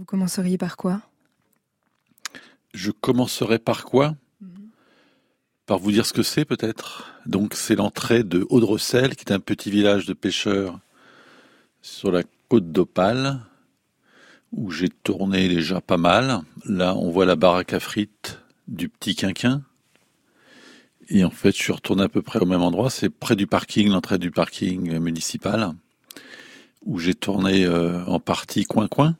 Vous commenceriez par quoi? Je commencerai par quoi? Par vous dire ce que c'est peut-être. Donc c'est l'entrée de Audrecel, qui est un petit village de pêcheurs sur la côte d'Opale, où j'ai tourné déjà pas mal. Là, on voit la baraque à frites du petit quinquin. Et en fait, je suis retourné à peu près au même endroit. C'est près du parking, l'entrée du parking municipal, où j'ai tourné euh, en partie coin-coin.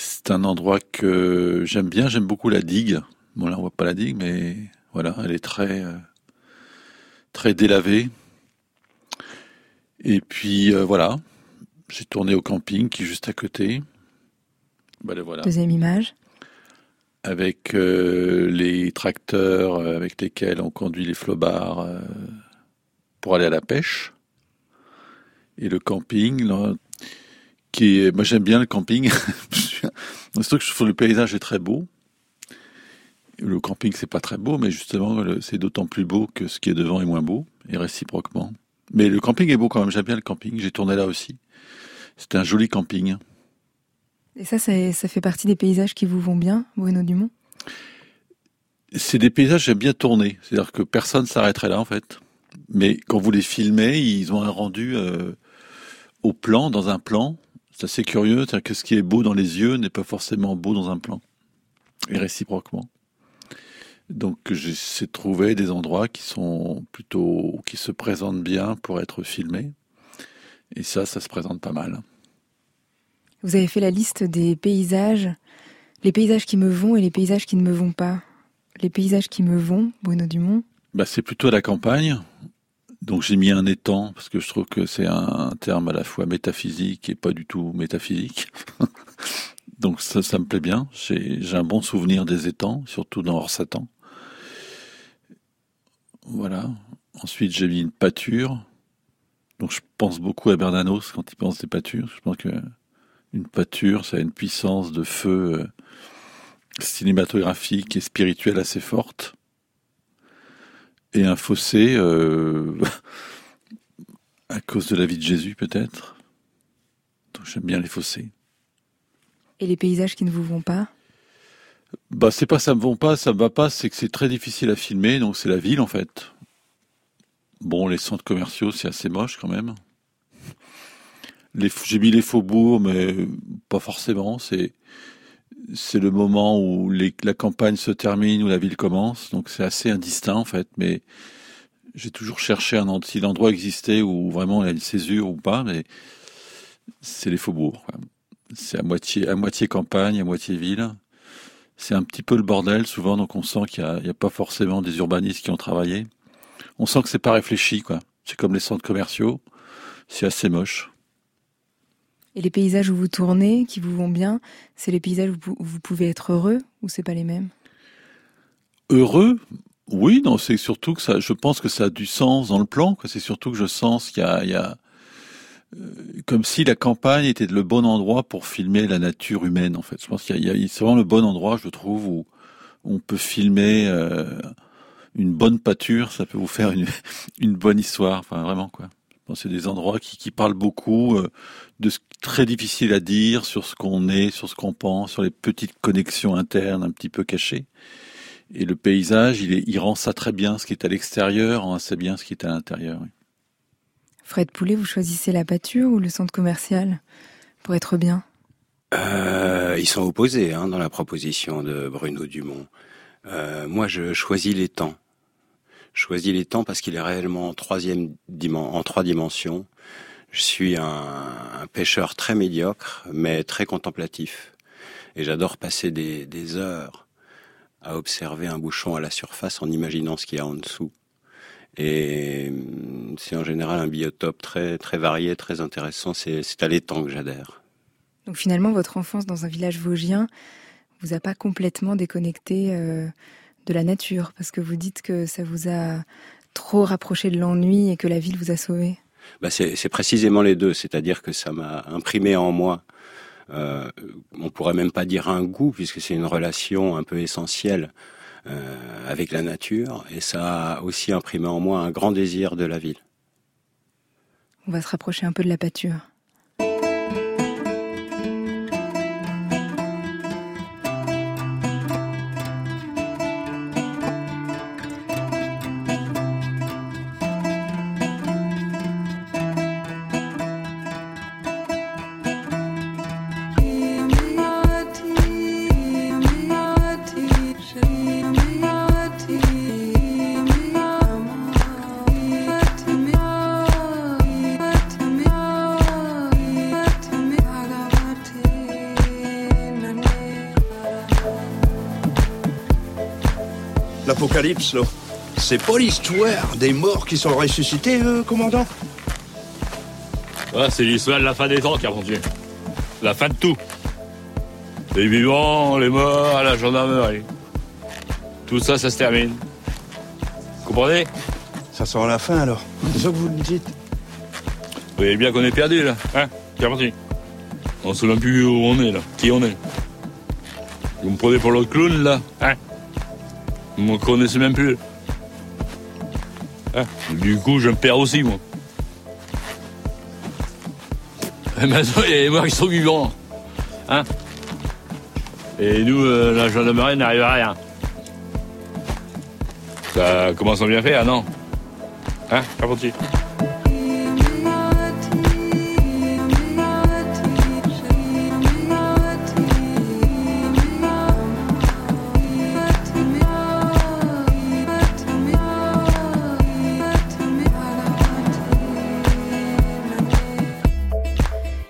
C'est un endroit que j'aime bien. J'aime beaucoup la digue. Bon, là, on voit pas la digue, mais voilà, elle est très, euh, très délavée. Et puis, euh, voilà. J'ai tourné au camping qui est juste à côté. Bah, voilà. Deuxième image. Avec euh, les tracteurs avec lesquels on conduit les flobards euh, pour aller à la pêche. Et le camping, là, qui est, moi j'aime bien le camping. Surtout que je trouve le paysage est très beau. Le camping c'est pas très beau, mais justement c'est d'autant plus beau que ce qui est devant est moins beau, et réciproquement. Mais le camping est beau quand même, j'aime bien le camping, j'ai tourné là aussi. C'est un joli camping. Et ça, ça fait partie des paysages qui vous vont bien, Bruno Dumont? C'est des paysages que j'aime bien tourner. C'est-à-dire que personne s'arrêterait là, en fait. Mais quand vous les filmez, ils ont un rendu euh, au plan, dans un plan. C'est assez curieux. C'est-à-dire que ce qui est beau dans les yeux n'est pas forcément beau dans un plan. Et réciproquement. Donc j'essaie de trouver des endroits qui sont plutôt, qui se présentent bien pour être filmés. Et ça, ça se présente pas mal. Vous avez fait la liste des paysages, les paysages qui me vont et les paysages qui ne me vont pas. Les paysages qui me vont, Bruno Dumont bah, C'est plutôt à la campagne. Donc j'ai mis un étang, parce que je trouve que c'est un terme à la fois métaphysique et pas du tout métaphysique. Donc ça, me plaît bien. J'ai un bon souvenir des étangs, surtout dans Hors-Satan. Voilà. Ensuite j'ai mis une pâture. Donc je pense beaucoup à Bernanos quand il pense des pâtures. Je pense que une pâture, ça a une puissance de feu euh, cinématographique et spirituelle assez forte. Et un fossé, euh, à cause de la vie de Jésus peut-être? Donc j'aime bien les fossés. Et les paysages qui ne vous vont pas? Bah c'est pas ça me vont pas, ça me va pas, c'est que c'est très difficile à filmer, donc c'est la ville en fait. Bon, les centres commerciaux, c'est assez moche quand même j'ai mis les faubourgs, mais pas forcément. C'est c'est le moment où la campagne se termine, où la ville commence. Donc c'est assez indistinct en fait. Mais j'ai toujours cherché un si l'endroit existait où vraiment il y a une césure ou pas, mais c'est les faubourgs. C'est à moitié campagne, à moitié ville. C'est un petit peu le bordel souvent, donc on sent qu'il n'y a, a, pas forcément des urbanistes qui ont travaillé. On sent que c'est pas réfléchi, quoi. C'est comme les centres commerciaux. C'est assez moche. Et les paysages où vous tournez, qui vous vont bien, c'est les paysages où vous pouvez être heureux ou c'est pas les mêmes? Heureux? Oui, non, c'est surtout que ça, je pense que ça a du sens dans le plan. C'est surtout que je sens qu'il y a, euh, comme si la campagne était le bon endroit pour filmer la nature humaine. En fait, je pense qu'il y a, c'est vraiment le bon endroit, je trouve, où on peut filmer euh, une bonne pâture. Ça peut vous faire une, une bonne histoire. Enfin, vraiment quoi. C'est des endroits qui, qui parlent beaucoup euh, de ce très difficile à dire sur ce qu'on est, sur ce qu'on pense, sur les petites connexions internes un petit peu cachées. Et le paysage, il, est, il rend ça très bien, ce qui est à l'extérieur rend assez bien ce qui est à l'intérieur. Fred Poulet, vous choisissez la pâture ou le centre commercial pour être bien? Euh, Ils sont opposés hein, dans la proposition de Bruno Dumont. Euh, moi, je choisis les temps. Je choisis les temps parce qu'il est réellement en, trois dimensions. Je suis un, pêcheur très médiocre, mais très contemplatif. Et j'adore passer des, des, heures à observer un bouchon à la surface en imaginant ce qu'il y a en dessous. Et hum, c'est en général un biotope très, très varié, très intéressant. C'est à l'étang que j'adhère. Donc finalement, votre enfance dans un village vosgien vous a pas complètement déconnecté euh, de la nature Parce que vous dites que ça vous a trop rapproché de l'ennui et que la ville vous a sauvé bah C'est précisément les deux, c'est-à-dire que ça m'a imprimé en moi, euh, on pourrait même pas dire un goût, puisque c'est une relation un peu essentielle euh, avec la nature, et ça a aussi imprimé en moi un grand désir de la ville. On va se rapprocher un peu de la pâture. Là. C'est pas l'histoire des morts qui sont ressuscités, euh, commandant Ouais, c'est l'histoire de la fin des temps, Carpentier. La fin de tout. Les vivants, les morts, la gendarmerie. Tout ça, ça se termine. Vous comprenez? Ça sent la fin, alors. C'est ça que vous me dites Vous voyez bien qu'on est perdu, là. Hein, Carpentier On se souvient plus où on est, là. Qui on est? Vous me prenez pour l'autre clown, là. Hein? Vous me connaissez même plus. Hein du coup, je me perds aussi, moi. Et maintenant, il y a les qui sont vivants. Hein Et nous, euh, la gendarmerie n'arrive à rien. Ça commence à bien faire, non? Hein, Carpentier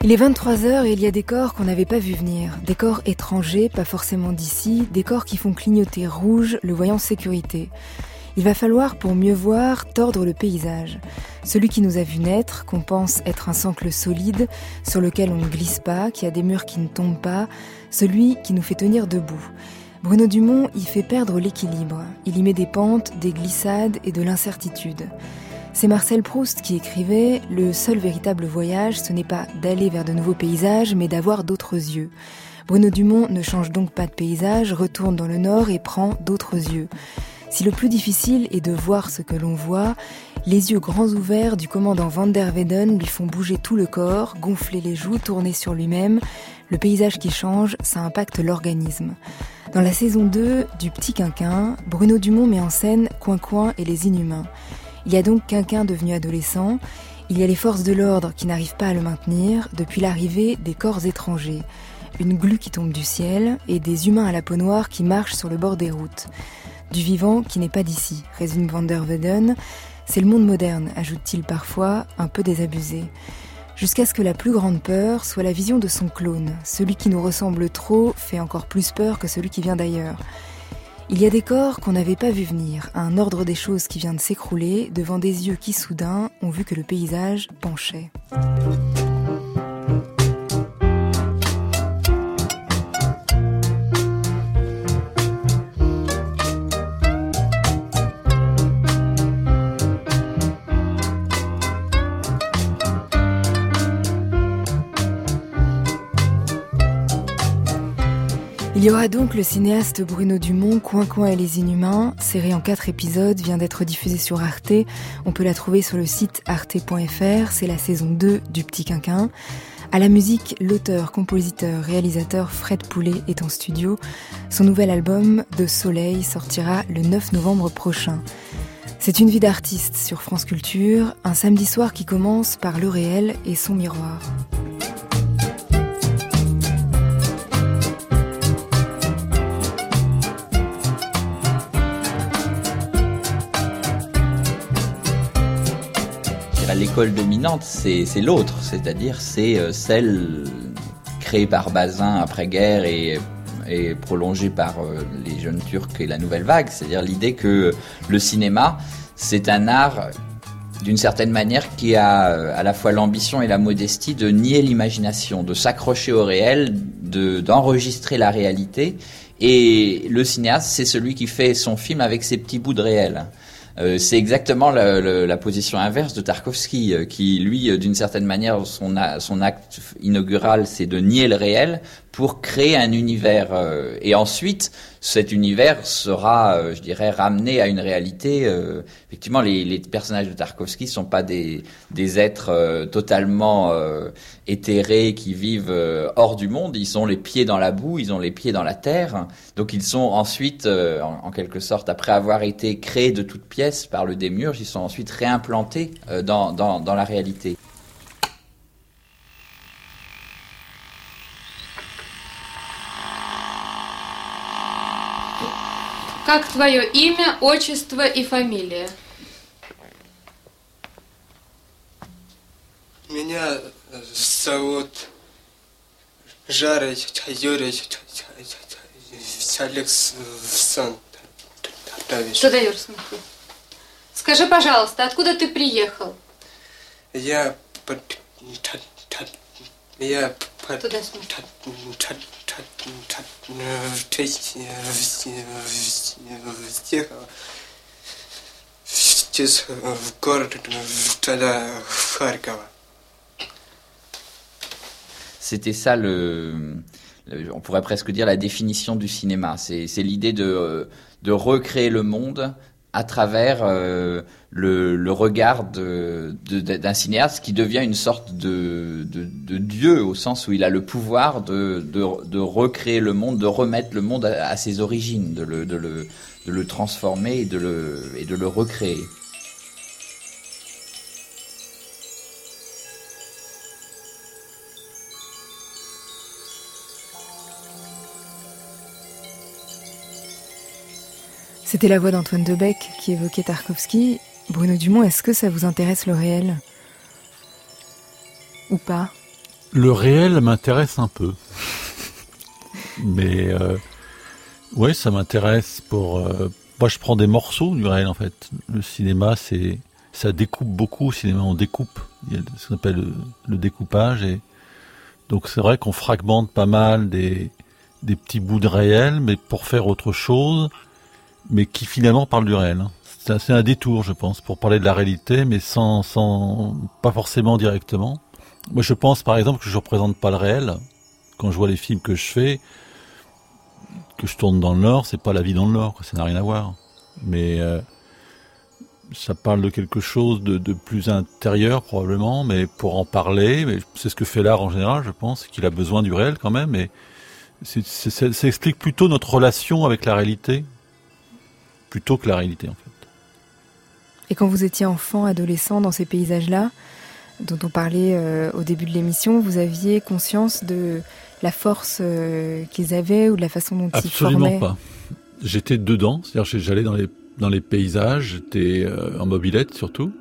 Il est 23h et il y a des corps qu'on n'avait pas vu venir. Des corps étrangers, pas forcément d'ici, des corps qui font clignoter rouge le voyant sécurité. Il va falloir, pour mieux voir, tordre le paysage. Celui qui nous a vu naître, qu'on pense être un sangle solide, sur lequel on ne glisse pas, qui a des murs qui ne tombent pas, celui qui nous fait tenir debout. Bruno Dumont y fait perdre l'équilibre. Il y met des pentes, des glissades et de l'incertitude. C'est Marcel Proust qui écrivait Le seul véritable voyage, ce n'est pas d'aller vers de nouveaux paysages, mais d'avoir d'autres yeux. Bruno Dumont ne change donc pas de paysage, retourne dans le nord et prend d'autres yeux. Si le plus difficile est de voir ce que l'on voit, les yeux grands ouverts du commandant Van der Weyden lui font bouger tout le corps, gonfler les joues, tourner sur lui-même. Le paysage qui change, ça impacte l'organisme. Dans la saison 2 du Petit Quinquin, Bruno Dumont met en scène Coin Coin et les Inhumains. Il y a donc quelqu'un devenu adolescent, il y a les forces de l'ordre qui n'arrivent pas à le maintenir depuis l'arrivée des corps étrangers, une glu qui tombe du ciel et des humains à la peau noire qui marchent sur le bord des routes. Du vivant qui n'est pas d'ici, résume Van der Weyden, c'est le monde moderne, ajoute-t-il parfois, un peu désabusé. Jusqu'à ce que la plus grande peur soit la vision de son clone. Celui qui nous ressemble trop fait encore plus peur que celui qui vient d'ailleurs. Il y a des corps qu'on n'avait pas vu venir, un ordre des choses qui vient de s'écrouler devant des yeux qui soudain ont vu que le paysage penchait. Il y aura donc le cinéaste Bruno Dumont, Coin Coin et les Inhumains, série en quatre épisodes, vient d'être diffusée sur Arte. On peut la trouver sur le site arte.fr, c'est la saison 2 du Petit Quinquin. À la musique, l'auteur, compositeur, réalisateur Fred Poulet est en studio. Son nouvel album, De Soleil, sortira le 9 novembre prochain. C'est une vie d'artiste sur France Culture, un samedi soir qui commence par le réel et son miroir. L'école dominante, c'est l'autre, c'est-à-dire c'est euh, celle créée par Bazin après-guerre et, prolongée par euh, les jeunes Turcs et la nouvelle vague, c'est-à-dire l'idée que le cinéma, c'est un art d'une certaine manière qui a euh, à la fois l'ambition et la modestie de nier l'imagination, de s'accrocher au réel, d'enregistrer la réalité. Et le cinéaste, c'est celui qui fait son film avec ses petits bouts de réel. Euh, c'est exactement la, position inverse de Tarkovsky, euh, qui lui, euh, d'une certaine manière, son acte inaugural, c'est de nier le réel pour créer un univers. et ensuite, cet univers sera, je dirais, ramené à une réalité. effectivement, les, personnages de Tarkovsky sont pas des, des êtres totalement éthérés qui vivent hors du monde. Ils sont les pieds dans la boue, ils ont les pieds dans la terre. Donc, ils sont ensuite, en, en quelque sorte, après avoir été créés de toutes pièces, par le démiurge, ils sont ensuite réimplantés euh, dans, dans, dans la réalité. Как твое имя, отчество и фамилия? Меня зовут Жарый Юрий Александр. Даешь смеху? Скажи, пожалуйста, откуда ты приехал? Я Я. Туда смотри. та- та- та- та- э, в треть- э, в- в- в- Въехал через э, в город э, тогда в Харькова. C'était ça le, le- on pourrait presque dire la définition du cinéma. C'est c'est l'idée de, euh, de recréer le monde à travers euh, le, regard de- de- d'un cinéaste qui devient une sorte de, dieu au sens où il a le pouvoir de, recréer le monde, de remettre le monde à, ses origines, de le, transformer et de le recréer. C'était la voix d'Antoine Debec qui évoquait Tarkovsky. Bruno Dumont, est-ce que ça vous intéresse le réel? Ou pas? Le réel m'intéresse un peu. Mais euh, ouais, ça m'intéresse pour. euh, moi, je prends des morceaux du réel en fait. Le cinéma, c'est ça découpe beaucoup. Au cinéma, on découpe. Il y a ce qu'on appelle le, découpage et donc c'est vrai qu'on fragmente pas mal des petits bouts de réel, mais pour faire autre chose, mais qui finalement parlent du réel. hein. C'est un- détour, je pense, pour parler de la réalité, mais sans, sans, pas forcément directement. Moi, je pense, par exemple, que je représente pas le réel. Quand je vois les films que je fais, que je tourne dans le Nord, c'est pas la vie dans le Nord, ça n'a rien à voir. Mais euh, ça parle de quelque chose de, de plus intérieur, probablement, mais pour en parler, c'est ce que fait l'art en général, je pense, qu'il a besoin du réel quand même, et ça explique plutôt notre relation avec la réalité, plutôt que la réalité, en fait. Et quand vous étiez enfant, adolescent, dans ces paysages-là, dont on parlait euh, au début de l'émission, vous aviez conscience de la force euh, qu'ils avaient ou de la façon dont ils Absolument formaient pas. J'étais dedans, c'est-à-dire j'allais dans les dans les paysages, j'étais euh, en mobilette surtout.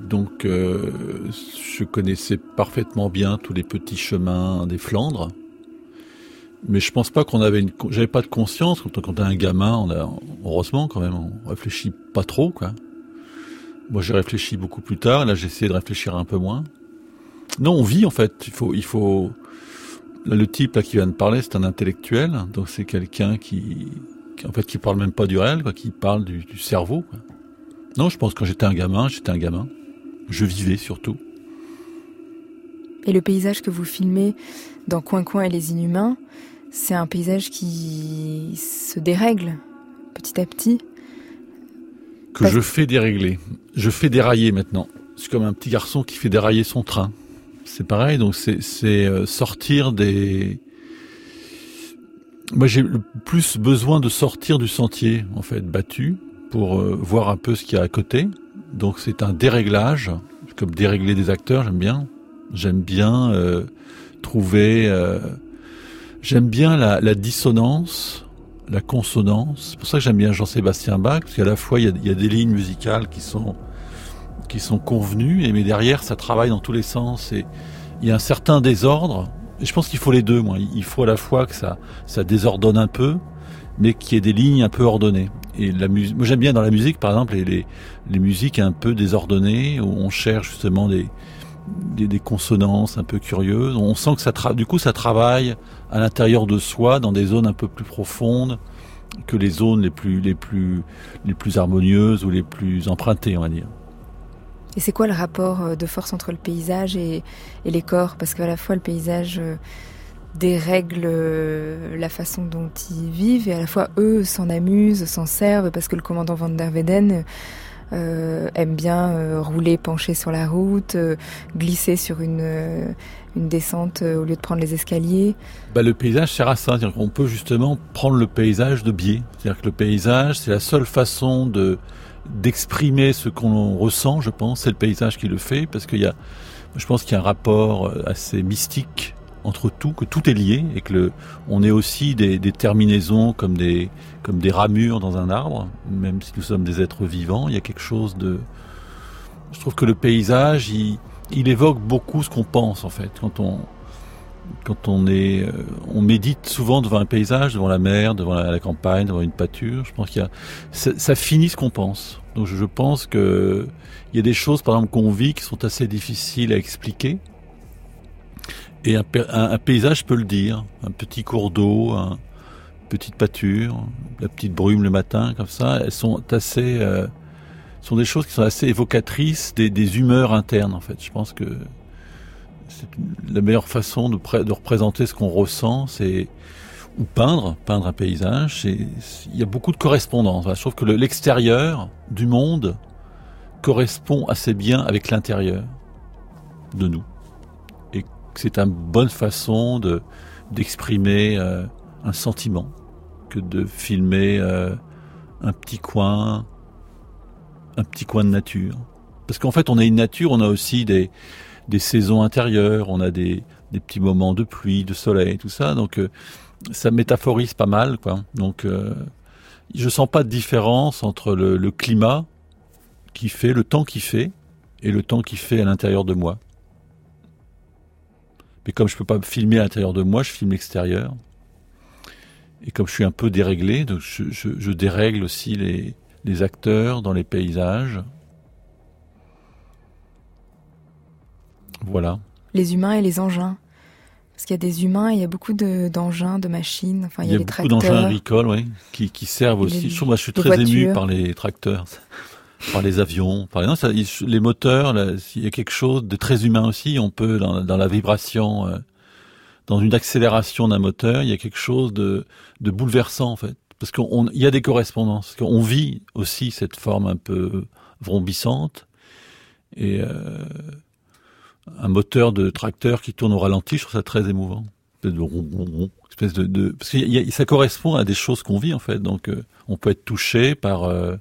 Donc je connaissais parfaitement bien tous les petits chemins des Flandres. Mais je pense pas qu'on avait une j'avais pas de conscience quand on est un gamin, on a heureusement quand même, on réfléchit pas trop quoi. Moi j'ai réfléchi beaucoup plus tard, là j'ai essayé de réfléchir un peu moins. Non, on vit en fait, il faut il faut Là, le type là qui vient de parler, c'est un intellectuel, donc c'est quelqu'un qui, qui, en fait, qui parle même pas du réel, quoi, qui parle du, du cerveau. Quoi. Non, je pense que quand j'étais un gamin, j'étais un gamin. Je vivais surtout. Et le paysage que vous filmez dans Coin Coin et les Inhumains, c'est un paysage qui se dérègle petit à petit. Que je fais dérégler. Je fais dérailler maintenant. C'est comme un petit garçon qui fait dérailler son train. C'est pareil, donc c'est euh, sortir des... Moi j'ai le plus besoin de sortir du sentier, en fait, battu, pour euh, voir un peu ce qu'il y a à côté. Donc c'est un déréglage, comme dérégler des acteurs, j'aime bien. J'aime bien euh, trouver... euh, j'aime bien la, dissonance, la consonance. C'est pour ça que j'aime bien Jean-Sébastien Bach, parce qu'à la fois il y, a, des lignes musicales qui sont qui sont convenues, et mais derrière ça travaille dans tous les sens. Et il y a un certain désordre. Et je pense qu'il faut les deux. Moi, il faut à la fois que ça ça désordonne un peu, mais qu'il y ait des lignes un peu ordonnées. Et la moi j'aime bien dans la musique, par exemple, les, les les musiques un peu désordonnées où on cherche justement des des, consonances un peu curieuses. On sent que ça du coup ça travaille à l'intérieur de soi dans des zones un peu plus profondes que les zones les plus les plus les plus harmonieuses ou les plus empruntées, on va dire. Et c'est quoi le rapport euh, de force entre le paysage et, les corps? Parce qu'à la fois le paysage euh, dérègle euh, la façon dont ils vivent et à la fois eux s'en amusent, s'en servent parce que le commandant Van der Weyden euh, aime bien rouler penché sur la route, glisser sur une, une descente euh, au lieu de prendre les escaliers. Bah, le paysage sert à ça, c'est-à-dire qu'on peut justement prendre le paysage de biais. C'est-à-dire que le paysage, c'est la seule façon de d'exprimer ce qu'on ressent, je pense, c'est le paysage qui le fait, parce qu'il y a, je pense qu'il y a un rapport euh, assez mystique entre tout, que tout est lié et que on est aussi des, des terminaisons comme des, comme des ramures dans un arbre, même si nous sommes des êtres vivants, il y a quelque chose de, je trouve que le paysage, il, il évoque beaucoup ce qu'on pense en fait. Quand on, quand on est, euh, on médite souvent devant un paysage, devant la mer, devant la, campagne, devant une pâture. Je pense qu'il y a, ça, finit ce qu'on pense. Donc je, pense que il y a des choses, par exemple, qu'on vit qui sont assez difficiles à expliquer. Et un, paysage peut le dire. Un petit cours d'eau, une petite pâture, la petite brume le matin, comme ça, elles sont assez, euh, sont des choses qui sont assez évocatrices des, humeurs internes, en fait. Je pense que la meilleure façon de, représenter ce qu'on ressent, c'est ou peindre, peindre un paysage. Il y a beaucoup de correspondance. Je trouve que l'extérieur du monde correspond assez bien avec l'intérieur de nous, et c'est une bonne façon de d'exprimer euh, un sentiment que de filmer euh, un petit coin, un petit coin de nature. Parce qu'en fait, on a une nature, on a aussi des saisons intérieures, on a des, petits moments de pluie, de soleil, tout ça. Donc euh, ça métaphorise pas mal, quoi. Donc euh, je sens pas de différence entre le, climat qui fait, le temps qui fait, et le temps qui fait à l'intérieur de moi. Mais comme je peux pas filmer à l'intérieur de moi, je filme l'extérieur. Et comme je suis un peu déréglé, donc je dérègle aussi les, les acteurs dans les paysages. Voilà. Les humains et les engins. Parce qu'il y a des humains, il y a beaucoup d'engins, de, machines. Enfin, il y, a, beaucoup d'engins agricoles, oui, qui, qui servent aussi. je, moi, je suis très ému par les tracteurs, par les avions. Par ça, les moteurs, il y a quelque chose de très humain aussi. On peut, dans, dans la vibration, euh, dans une accélération d'un moteur, il y a quelque chose de, de bouleversant, en fait. Parce qu'il y a des correspondances. On vit aussi cette forme un peu vrombissante. Et euh, un moteur de tracteur qui tourne au ralenti, je trouve ça très émouvant. Ça correspond à des choses qu'on vit en fait. Donc euh, on peut être touché par euh,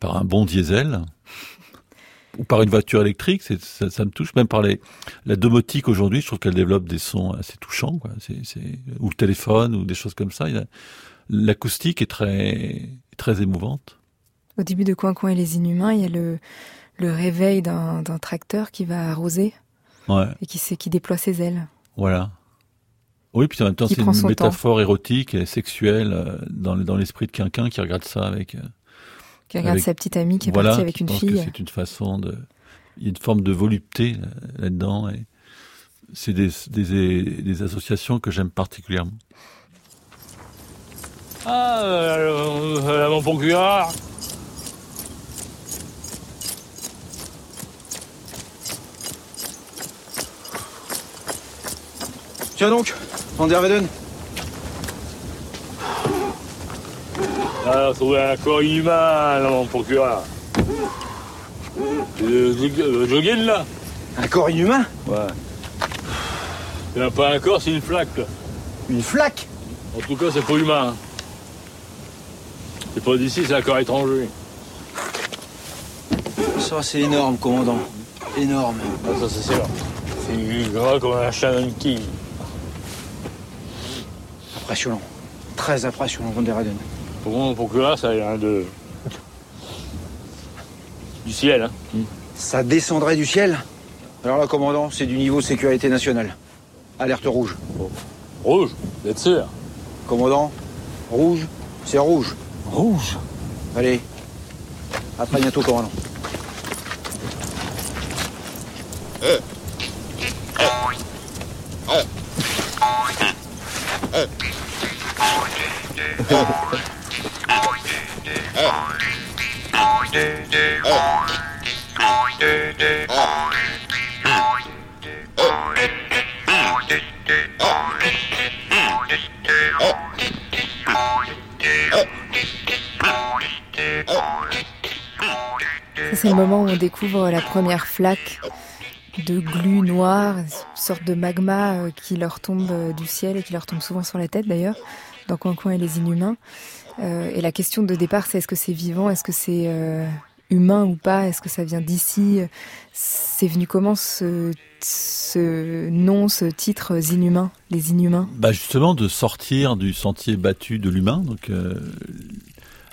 par un bon diesel ou par une voiture électrique, ça, me touche. Même par la domotique aujourd'hui, je trouve qu'elle développe des sons assez touchants, ou le téléphone ou des choses comme ça. L'acoustique est très très émouvante. Au début de Coin Coin et les Inhumains, il y a le le réveil d'un tracteur qui va arroser et qui, qui déploie ses ailes. Voilà. Oui, puis en même temps, c'est une métaphore érotique et sexuelle euh, dans, dans l'esprit de quelqu'un qui regarde ça avec. Euh, qui regarde sa petite amie qui est partie avec une fille. C'est une façon de. Il y a une forme de volupté là-dedans et c'est des, des, des, associations que j'aime particulièrement. Ah, euh, mon procureur Tiens donc, Van der Weyden. Ah, trouvé un corps inhumain, là, mon procureur. Le, le jogging, là Un corps inhumain? Ouais. C'est pas un corps, c'est une flaque, là. Une flaque? En tout cas, c'est pas humain. C'est pas d'ici, c'est un corps étranger. Ça, c'est énorme, commandant. Énorme. Ah, ça, c'est sûr. C'est gras comme un chat qui. Impressionnant. Très impressionnant, Van der Heyden. Pour moi, pour que là, ça vient de. du ciel. Hein. Ça descendrait du ciel? Alors là, commandant, c'est du niveau sécurité nationale. Alerte rouge. Rouge Vous êtes sûr? Commandant, rouge, c'est rouge. Rouge Allez. À très bientôt, commandant. On découvre la première flaque de glu noir, une sorte de magma euh, qui leur tombe euh, du ciel et qui leur tombe souvent sur la tête d'ailleurs, dans Coin Coin et les Inhumains. Euh, et la question de départ, c'est est-ce que c'est vivant, est-ce que c'est humain ou pas, est-ce que ça vient d'ici C'est venu comment ce, ce nom, ce titre Inhumains, les Inhumains? Bah justement de sortir du sentier battu de l'humain. Donc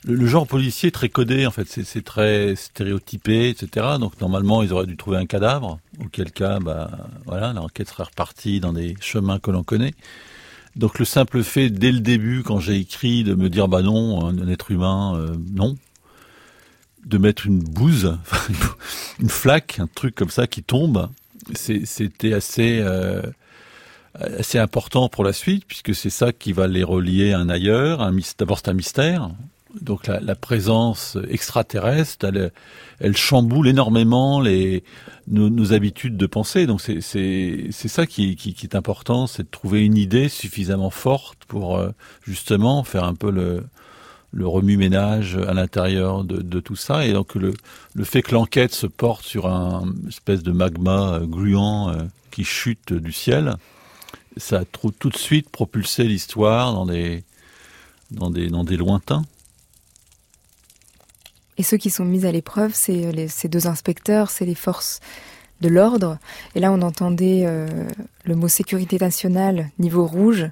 le, genre policier est très codé, en fait, c'est très stéréotypé, etc. Donc normalement, ils auraient dû trouver un cadavre, auquel cas, bah, voilà, l'enquête serait repartie dans des chemins que l'on connaît. Donc le simple fait, dès le début, quand j'ai écrit, de me dire, bah non, un, être humain, euh, non, de mettre une bouse, une flaque, un truc comme ça qui tombe, c'était. Euh, assez important pour la suite, puisque c'est ça qui va les relier à un ailleurs. D'abord, c'est un mystère. Donc la, la, présence extraterrestre, elle, elle chamboule énormément les, nos, nos, habitudes de pensée. Donc c'est ça qui, qui, qui, est important, c'est de trouver une idée suffisamment forte pour euh, justement faire un peu le, le remue-ménage à l'intérieur de, de, tout ça. Et donc le, le fait que l'enquête se porte sur un espèce de magma euh, gluant euh, qui chute du ciel, ça a tout de suite propulsé l'histoire dans des, dans, des, dans des lointains. Et ceux qui sont mis à l'épreuve, c'est euh, ces deux inspecteurs, c'est les forces de l'ordre. Et là, on entendait euh, le mot sécurité nationale, niveau rouge,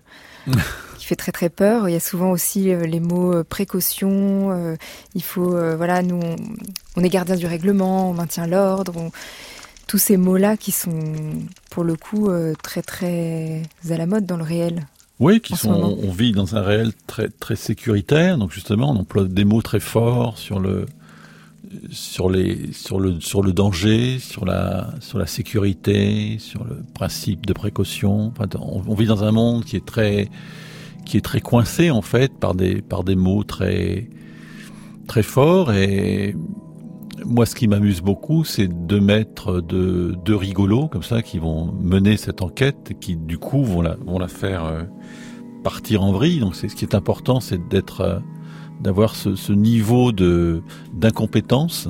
qui fait très très peur. Il y a souvent aussi euh, les mots précaution. il faut, voilà, nous, on, est gardien du règlement, on maintient l'ordre. Tous ces mots-là qui sont, pour le coup, très très à la mode dans le réel. Oui, qui sont, on vit dans un réel très très sécuritaire, donc justement, on emploie des mots très forts sur le sur les sur le sur le danger, sur la sur la sécurité, sur le principe de précaution. Enfin, on, vit dans un monde qui est très qui est très coincé en fait par des par des mots très très forts. Et moi, ce qui m'amuse beaucoup, c'est de mettre de, de rigolos comme ça qui vont mener cette enquête qui, du coup, vont la, vont la faire euh, partir en vrille. Donc, c'est ce qui est important, c'est d'être, euh, d'avoir ce, ce, niveau de d'incompétence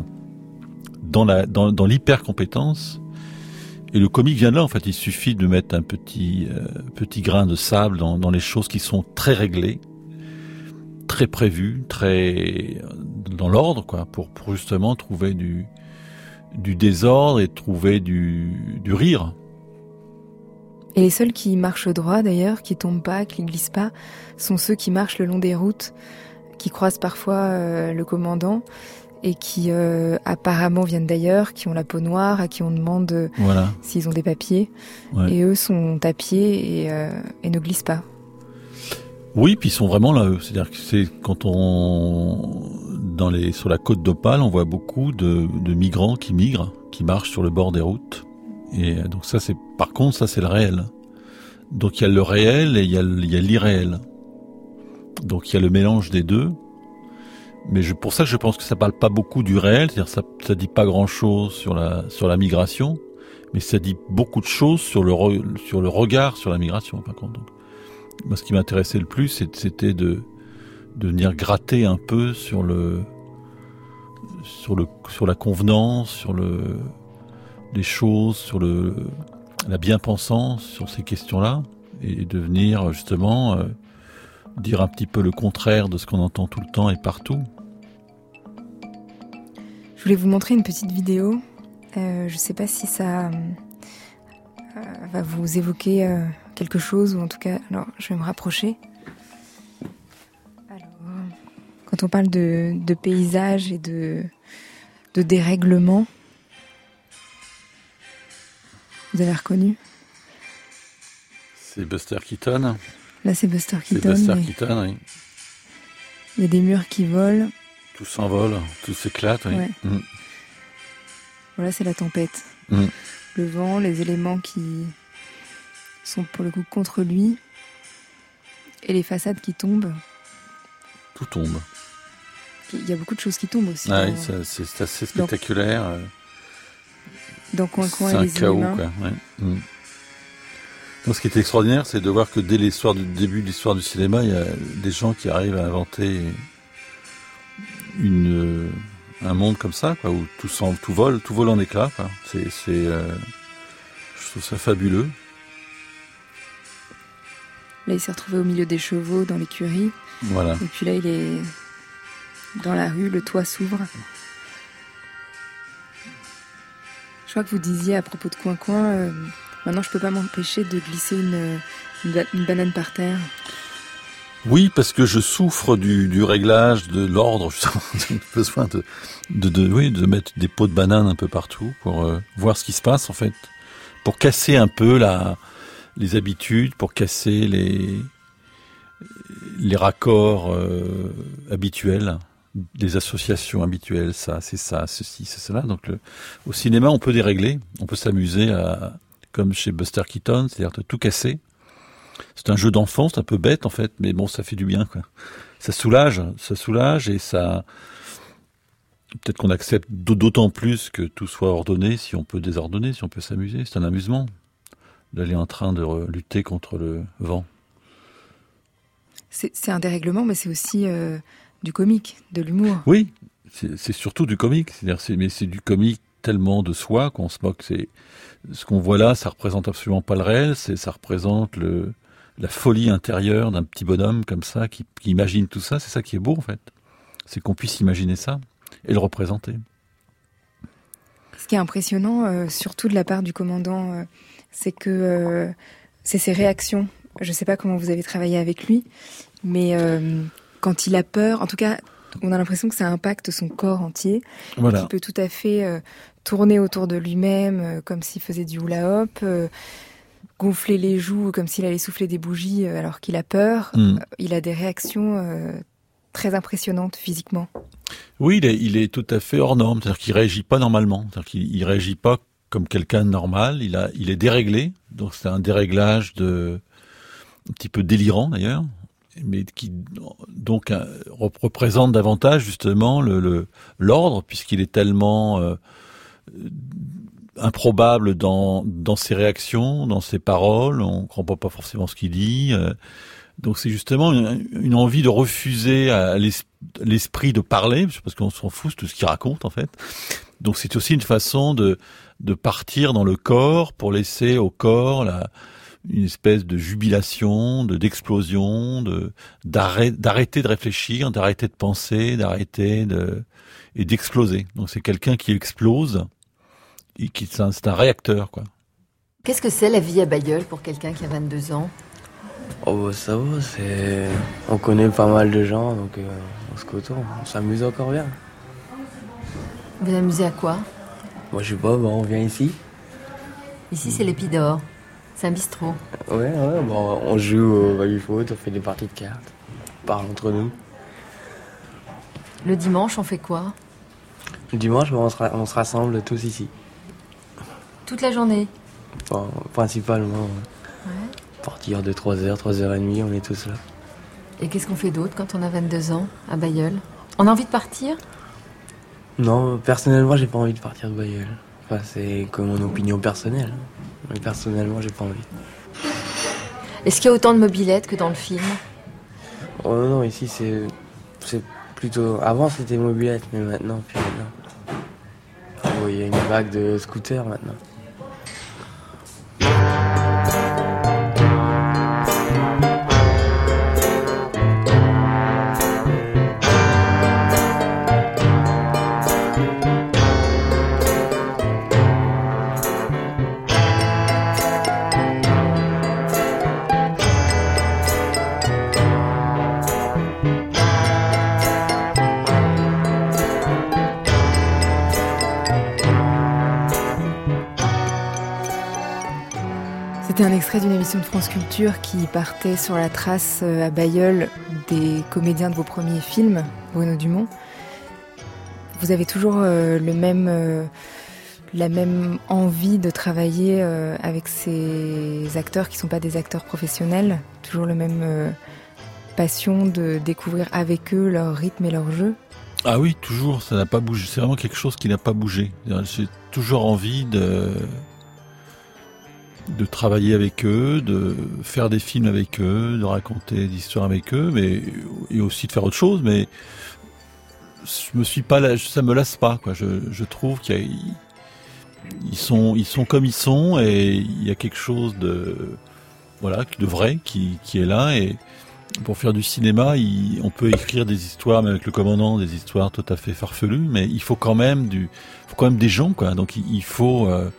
dans la dans, dans l'hyper compétence. Et le comique vient de là. En fait, il suffit de mettre un petit euh, petit grain de sable dans, dans les choses qui sont très réglées, très prévues, très dans l'ordre, quoi, pour, pour, justement trouver du du désordre et trouver du, du rire. Et les seuls qui marchent droit d'ailleurs, qui tombent pas, qui glissent pas, sont ceux qui marchent le long des routes, qui croisent parfois euh, le commandant et qui euh, apparemment viennent d'ailleurs, qui ont la peau noire, à qui on demande euh, voilà. s'ils ont des papiers. Ouais. Et eux sont à pied et, et, ne glissent pas. Oui, puis ils sont vraiment là. C'est-à-dire que c'est quand on dans les sur la côte d'Opale, on voit beaucoup de, de migrants qui migrent, qui marchent sur le bord des routes. Et donc ça, c'est par contre, ça c'est le réel. Donc il y a le réel et il y a l'irréel. Donc il y a le mélange des deux. Mais je, pour ça, je pense que ça parle pas beaucoup du réel, c'est-à-dire ça, ça dit pas grand-chose sur la sur la migration, mais ça dit beaucoup de choses sur le sur le regard sur la migration. Par contre, moi, ce qui m'intéressait le plus, c'était de venir gratter un peu sur le sur le sur la convenance, sur le les choses, sur le la bien-pensance sur ces questions-là, et de venir justement euh, dire un petit peu le contraire de ce qu'on entend tout le temps et partout. Je voulais vous montrer une petite vidéo. Euh, je ne sais pas si ça euh, va vous évoquer quelque chose, ou en tout cas, alors je vais me rapprocher. Alors, quand on parle de, de paysage et de, de dérèglement, vous avez reconnu? C'est Buster Keaton. Là, c'est Buster Keaton. C'est Buster mais... Keaton, oui. Il y a des murs qui volent. Tout s'envole, tout s'éclate, oui. Ouais. Mm. Voilà, c'est la tempête. Mm. Le vent, les éléments qui sont pour le coup contre lui. Et les façades qui tombent. Tout tombe. Il y a beaucoup de choses qui tombent aussi. Ah, oui, c'est assez spectaculaire. euh, Dans Coin Coin C'est un les chaos, humains. quoi. ouais. Mm. Donc, ce qui est extraordinaire, c'est de voir que dès l'histoire du début de l'histoire du cinéma, il y a des gens qui arrivent à inventer une, euh, un monde comme ça, quoi, où tout, s'en- tout vole, tout vole en éclats. c'est, euh, je trouve ça fabuleux. Là, il s'est retrouvé au milieu des chevaux dans l'écurie. Voilà. Et puis là, il est dans la rue, le toit s'ouvre. Je crois que vous disiez à propos de Coin Coin, euh, maintenant je peux pas m'empêcher de glisser une, une, ba- une banane par terre. Oui, parce que je souffre du, du réglage de l'ordre, justement. J'ai besoin de, de, de, oui, de mettre des pots de banane un peu partout pour euh, voir ce qui se passe, en fait. Pour casser un peu la, les habitudes, pour casser les, les raccords euh, habituels, des associations habituelles, ça, c'est ça, ceci, c'est cela. Donc, au cinéma, on peut dérégler, on peut s'amuser à, comme chez Buster Keaton, c'est-à-dire de tout casser c'est un jeu d'enfant, c'est un peu bête en fait, mais bon, ça fait du bien quoi. Ça soulage, ça soulage et ça. Peut-être qu'on accepte d'autant plus que tout soit ordonné, si on peut désordonner, si on peut s'amuser. C'est un amusement d'aller en train de lutter contre le vent. C'est un dérèglement, mais c'est aussi euh, du comique, de l'humour. Oui, c'est surtout du comique. Mais c'est du comique tellement de soi qu'on se moque. C'est ce qu'on voit là, ça représente absolument pas le réel. C'est ça représente le la folie intérieure d'un petit bonhomme comme ça qui, imagine tout ça. C'est ça qui est beau en fait. C'est qu'on puisse imaginer ça et le représenter. Ce qui est impressionnant, euh, surtout de la part du commandant, euh, c'est que euh, c'est ses réactions. Je ne sais pas comment vous avez travaillé avec lui, mais quand il a peur, en tout cas, on a l'impression que ça impacte son corps entier. Il peut tout à fait tourner autour de lui-même comme s'il faisait du hula hop gonfler les joues comme s'il allait souffler des bougies euh, alors qu'il a peur. Hmm. Euh, il a des réactions euh, très impressionnantes physiquement. Oui, il est, il est tout à fait hors norme, c'est-à-dire qu'il réagit pas normalement, c'est-à-dire qu'il il réagit pas comme quelqu'un normal. Il a, il est déréglé, donc c'est un déréglage de un petit peu délirant d'ailleurs, mais qui donc représente davantage justement le l'ordre puisqu'il est tellement improbable dans, dans ses réactions, dans ses paroles, on comprend pas forcément ce qu'il dit. Euh. donc c'est justement une, envie de refuser à l'esprit de parler, parce qu'on s'en fout de tout ce qu'il raconte en fait. Donc c'est aussi une façon de, de partir dans le corps pour laisser au corps la, une espèce de jubilation, de d'explosion, de d'arrêter de réfléchir, d'arrêter de penser, d'arrêter de et d'exploser. Donc c'est quelqu'un qui explose c'est un réacteur, quoi. Qu'est-ce que c'est la vie à Bayeul pour quelqu'un qui a 22 ans? Oh bah, ça va, c'est... On connaît pas mal de gens, donc euh, on se côtoie, on s'amuse encore bien. Vous amusez à quoi? Moi je sais pas, bah, on vient ici. Ici c'est l'Épidore, c'est un bistrot. Ouais, ouais, bon, on joue au baby-foot, on fait des parties de cartes, on parle entre nous. Le dimanche on fait quoi? Le dimanche on se rassemble tous ici. Toute la journée? Principalement. Ouais. Partir de 3h, 3h30, on est tous là. Et qu'est-ce qu'on fait d'autre quand on a 22 ans à Bayeul? On a envie de partir? Non, personnellement, j'ai pas envie de partir de Bayeul. Enfin, c'est comme mon opinion personnelle. Mais personnellement, j'ai pas envie. Est-ce qu'il y a autant de mobilettes que dans le film? Oh non, ici c'est. C'est plutôt. Avant c'était mobilette, mais maintenant, puis maintenant. Oh, il y a une vague de scooters maintenant. Extrait d'une émission de France Culture qui partait sur la trace euh, à Bayeul des comédiens de vos premiers films, Bruno Dumont. Vous avez toujours euh, le même, euh, la même envie de travailler avec ces acteurs qui ne sont pas des acteurs professionnels, toujours le même passion de découvrir avec eux leur rythme et leur jeu? Ah oui, toujours, ça n'a pas bougé. C'est vraiment quelque chose qui n'a pas bougé. J'ai toujours envie de de travailler avec eux, de faire des films avec eux, de raconter des histoires avec eux, mais et aussi de faire autre chose. Mais je me suis pas, ça me lasse pas. Quoi. Je, trouve qu'ils sont, ils sont comme ils sont, et il y a quelque chose de voilà, de vrai qui, est là. Et pour faire du cinéma, on peut écrire des histoires, même avec le commandant, des histoires tout à fait farfelues, mais il faut quand même du, faut quand même des gens, quoi. Donc il, faut euh,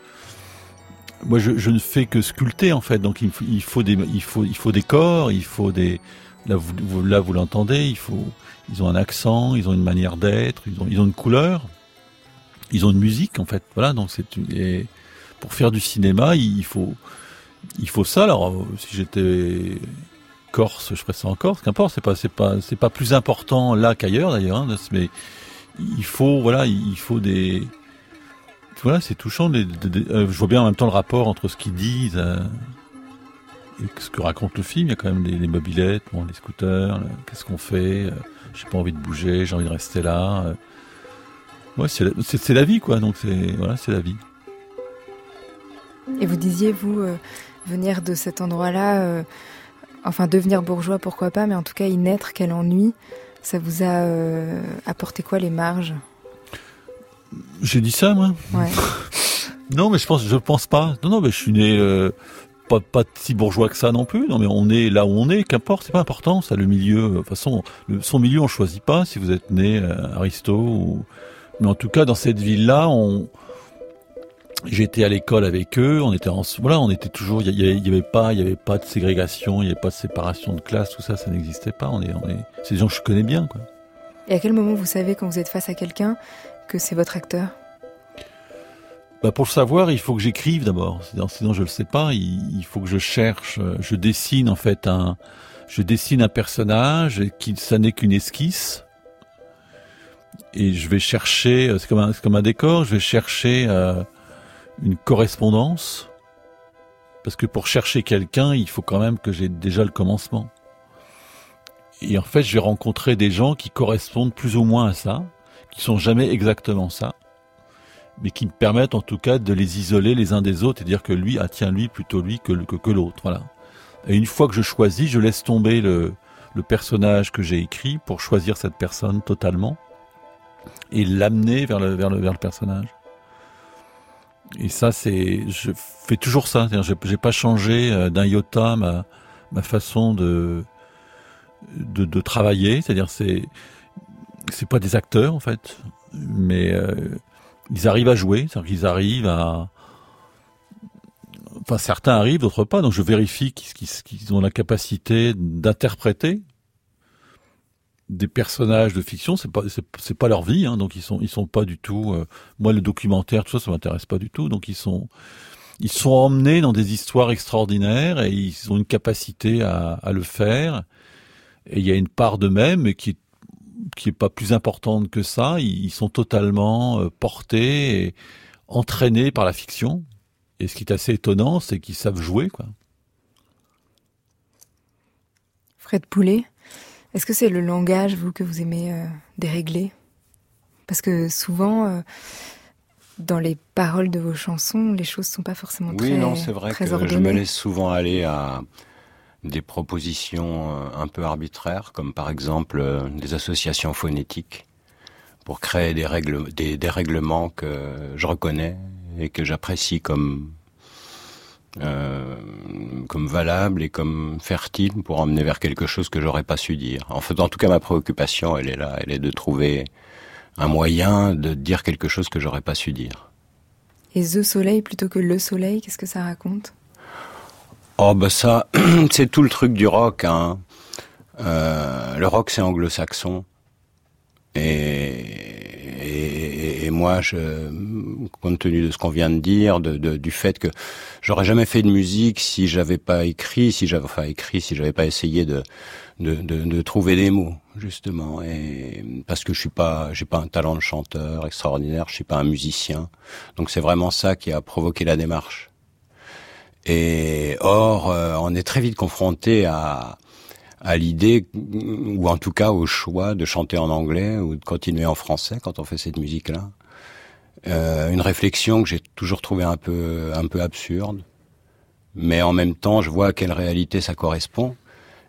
moi je, je, ne fais que sculpter en fait, donc il, faut des, il, faut, il faut des corps, il faut des, Là, vous, là, vous l'entendez. Il faut, ils ont un accent, ils ont une manière d'être, ils ont, ils ont une couleur, ils ont une musique en fait. Voilà, donc c'est et pour faire du cinéma, il faut, il faut ça. Alors, si j'étais Corse, je ferais ça en Corse. Qu'importe, c'est pas, c'est pas, c'est pas plus important là qu'ailleurs d'ailleurs. Hein, mais il faut, voilà, il faut des, voilà, c'est touchant. Euh, je vois bien en même temps le rapport entre ce qu'ils disent euh, et ce que raconte le film. Il y a quand même les, mobilettes, les scooters. Qu'est-ce qu'on fait euh, J'ai pas envie de bouger, j'ai envie de rester là. ouais, c'est la, vie, quoi. Donc voilà, c'est la vie. Et vous disiez vous venir de cet endroit-là, enfin devenir bourgeois, pourquoi pas, mais en tout cas y naître, quel ennui. Ça vous a apporté quoi les marges? J'ai dit ça, moi ouais. Non, mais je pense, je pense pas. Non, non, mais je suis né euh, pas, pas si bourgeois que ça non plus. Non, mais on est là où on est, qu'importe, c'est pas important. Ça, le milieu. De toute façon, son milieu, on choisit pas. Si vous êtes né euh, Aristo ou. Mais en tout cas, dans cette ville-là, on. J'étais à l'école avec eux. On était en, voilà, on était toujours. Il y, y, avait pas, il y avait pas de ségrégation, il y avait pas de séparation de classe, tout ça, ça n'existait pas. On est, on est. C'est des gens que je connais bien, quoi. Et à quel moment vous savez quand vous êtes face à quelqu'un que c'est votre acteur bah pour le savoir, il faut que j'écrive d'abord. Sinon, je le sais pas. Il, faut que je cherche. Je dessine en fait un. Je dessine un personnage qui ça n'est qu'une esquisse. Et je vais chercher. C'est comme un, comme un décor. Je vais chercher euh, une correspondance. Parce que pour chercher quelqu'un, il faut quand même que j'ai déjà le commencement. Et en fait, je vais rencontrer des gens qui correspondent plus ou moins à ça qui sont jamais exactement ça, mais qui me permettent en tout cas de les isoler les uns des autres et dire que lui, ah tiens, lui plutôt lui que, que, l'autre. Voilà. Et une fois que je choisis, je laisse tomber le, le personnage que j'ai écrit pour choisir cette personne totalement et l'amener vers le, vers, le, vers le personnage. Et ça, c'est, je fais toujours ça. J'ai, j'ai pas changé euh, d'un iota ma, ma façon de, de, de travailler. C'est-à-dire, c'est, c'est pas des acteurs en fait, mais euh, ils arrivent à jouer, c'est-à-dire qu'ils arrivent à. Enfin, certains arrivent, d'autres pas. Donc, je vérifie qu'ils ont la capacité d'interpréter des personnages de fiction. C'est pas pas leur vie, hein, donc ils sont ils sont pas du tout. Euh, moi, le documentaire, tout ça, ça m'intéresse pas du tout. Donc, ils sont ils sont emmenés dans des histoires extraordinaires et ils ont une capacité à, à le faire. Et il y a une part d'eux-mêmes qui est qui est pas plus importante que ça. Ils, sont totalement euh, portés et entraînés par la fiction. Et ce qui est assez étonnant, c'est qu'ils savent jouer, quoi. Fred Poulet, est-ce que c'est le langage, vous, que vous aimez euh, dérégler? Parce que souvent, euh, dans les paroles de vos chansons, les choses ne sont pas forcément très Oui, non, c'est vrai que je me laisse souvent aller à, des propositions euh, un peu arbitraires, comme par exemple euh, des associations phonétiques, pour créer des règles, des, règlements que je reconnais et que j'apprécie comme euh, comme valable et comme fertile pour emmener vers quelque chose que j'aurais pas su dire. En en tout cas, ma préoccupation, elle est là, elle est de trouver un moyen de dire quelque chose que j'aurais pas su dire. Et The Soleil plutôt que Le Soleil, qu'est-ce que ça raconte? Oh bah ça, c'est tout le truc du rock. Hein. Euh, le rock c'est anglo-saxon. Et, et, moi, je, compte tenu de ce qu'on vient de dire, de, du fait que j'aurais jamais fait de musique si j'avais pas écrit, si j'avais enfin écrit, si j'avais pas essayé de, de, de, trouver des mots justement. Et parce que je suis pas, j'ai pas un talent de chanteur extraordinaire, je suis pas un musicien. Donc c'est vraiment ça qui a provoqué la démarche. Et or, euh, on est très vite confronté à, à l'idée, ou en tout cas au choix de chanter en anglais ou de continuer en français quand on fait cette musique-là. Euh, une réflexion que j'ai toujours trouvée un peu, un peu absurde, mais en même temps, je vois à quelle réalité ça correspond.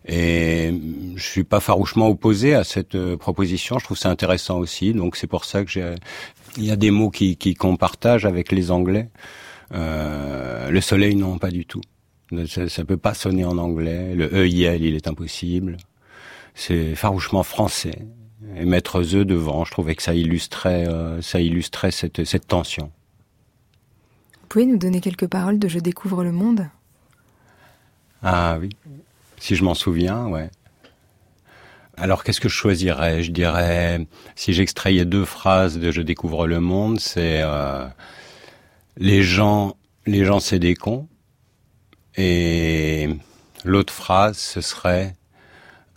Et je suis pas farouchement opposé à cette euh, proposition. Je trouve ça intéressant aussi. Donc c'est pour ça que j'ai. Il y a des mots qui qu'on partage avec les Anglais. Euh, le soleil, non, pas du tout. Ça, ça peut pas sonner en anglais. Le EIL, il est impossible. C'est farouchement français. Et mettre The devant, je trouvais que ça illustrait, euh, ça illustrait cette, cette tension. Vous pouvez nous donner quelques paroles de Je découvre le monde? Ah oui, si je m'en souviens, ouais. Alors qu'est-ce que je choisirais? Je dirais, si j'extrayais deux phrases de Je découvre le monde, c'est euh, les gens, les gens c'est des cons. Et l'autre phrase, ce serait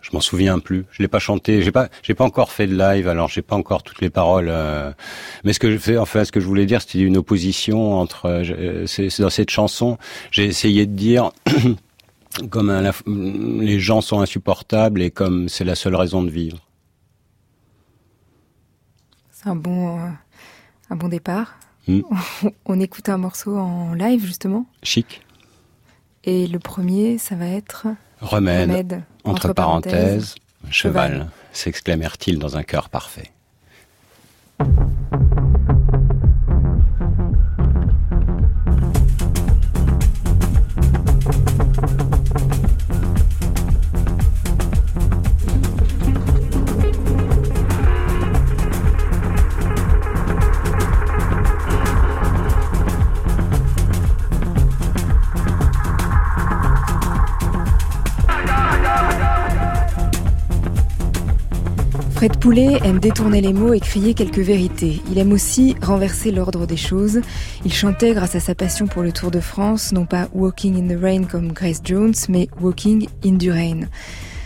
je m'en souviens plus. Je l'ai pas chanté. J'ai pas, j'ai pas encore fait de live. Alors j'ai pas encore toutes les paroles. Euh, mais ce que je fais, enfin, ce que je voulais dire, c'était une opposition entre. Euh, c'est dans cette chanson, j'ai essayé de dire. comme les gens sont insupportables et comme c'est la seule raison de vivre. C'est un bon, euh, un bon départ. Hmm. On écoute un morceau en live justement. Chic. Et le premier, ça va être Remède, Remède, entre, entre parenthèses, parenthèses, cheval, cheval. s'exclamèrent-ils dans un cœur parfait. Fred Poulet aime détourner les mots et crier quelques vérités. Il aime aussi renverser l'ordre des choses. Il chantait grâce à sa passion pour le Tour de France, non pas Walking in the Rain comme Grace Jones, mais Walking in the Rain.